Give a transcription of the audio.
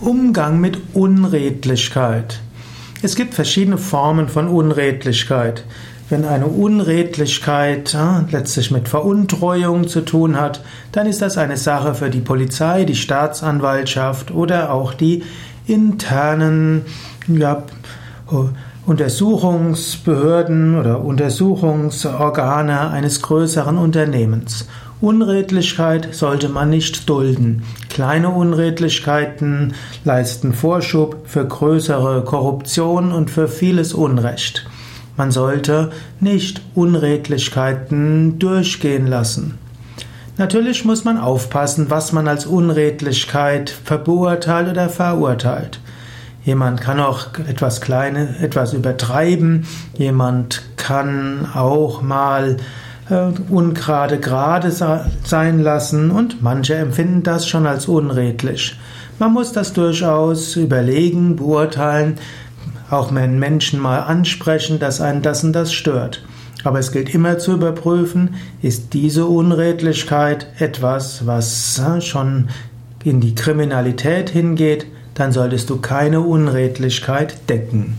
Umgang mit Unredlichkeit. Es gibt verschiedene Formen von Unredlichkeit. Wenn eine Unredlichkeit ja, letztlich mit Veruntreuung zu tun hat, dann ist das eine Sache für die Polizei, die Staatsanwaltschaft oder auch die internen ja, Untersuchungsbehörden oder Untersuchungsorgane eines größeren Unternehmens. Unredlichkeit sollte man nicht dulden. Kleine Unredlichkeiten leisten Vorschub für größere Korruption und für vieles Unrecht. Man sollte nicht Unredlichkeiten durchgehen lassen. Natürlich muss man aufpassen, was man als Unredlichkeit verurteilt oder verurteilt. Jemand kann auch etwas Kleines, etwas übertreiben. Jemand kann auch mal ungerade gerade sein lassen und manche empfinden das schon als unredlich. Man muss das durchaus überlegen, beurteilen, auch wenn Menschen mal ansprechen, dass einen das und das stört. Aber es gilt immer zu überprüfen, ist diese Unredlichkeit etwas, was äh, schon in die Kriminalität hingeht, dann solltest du keine Unredlichkeit decken.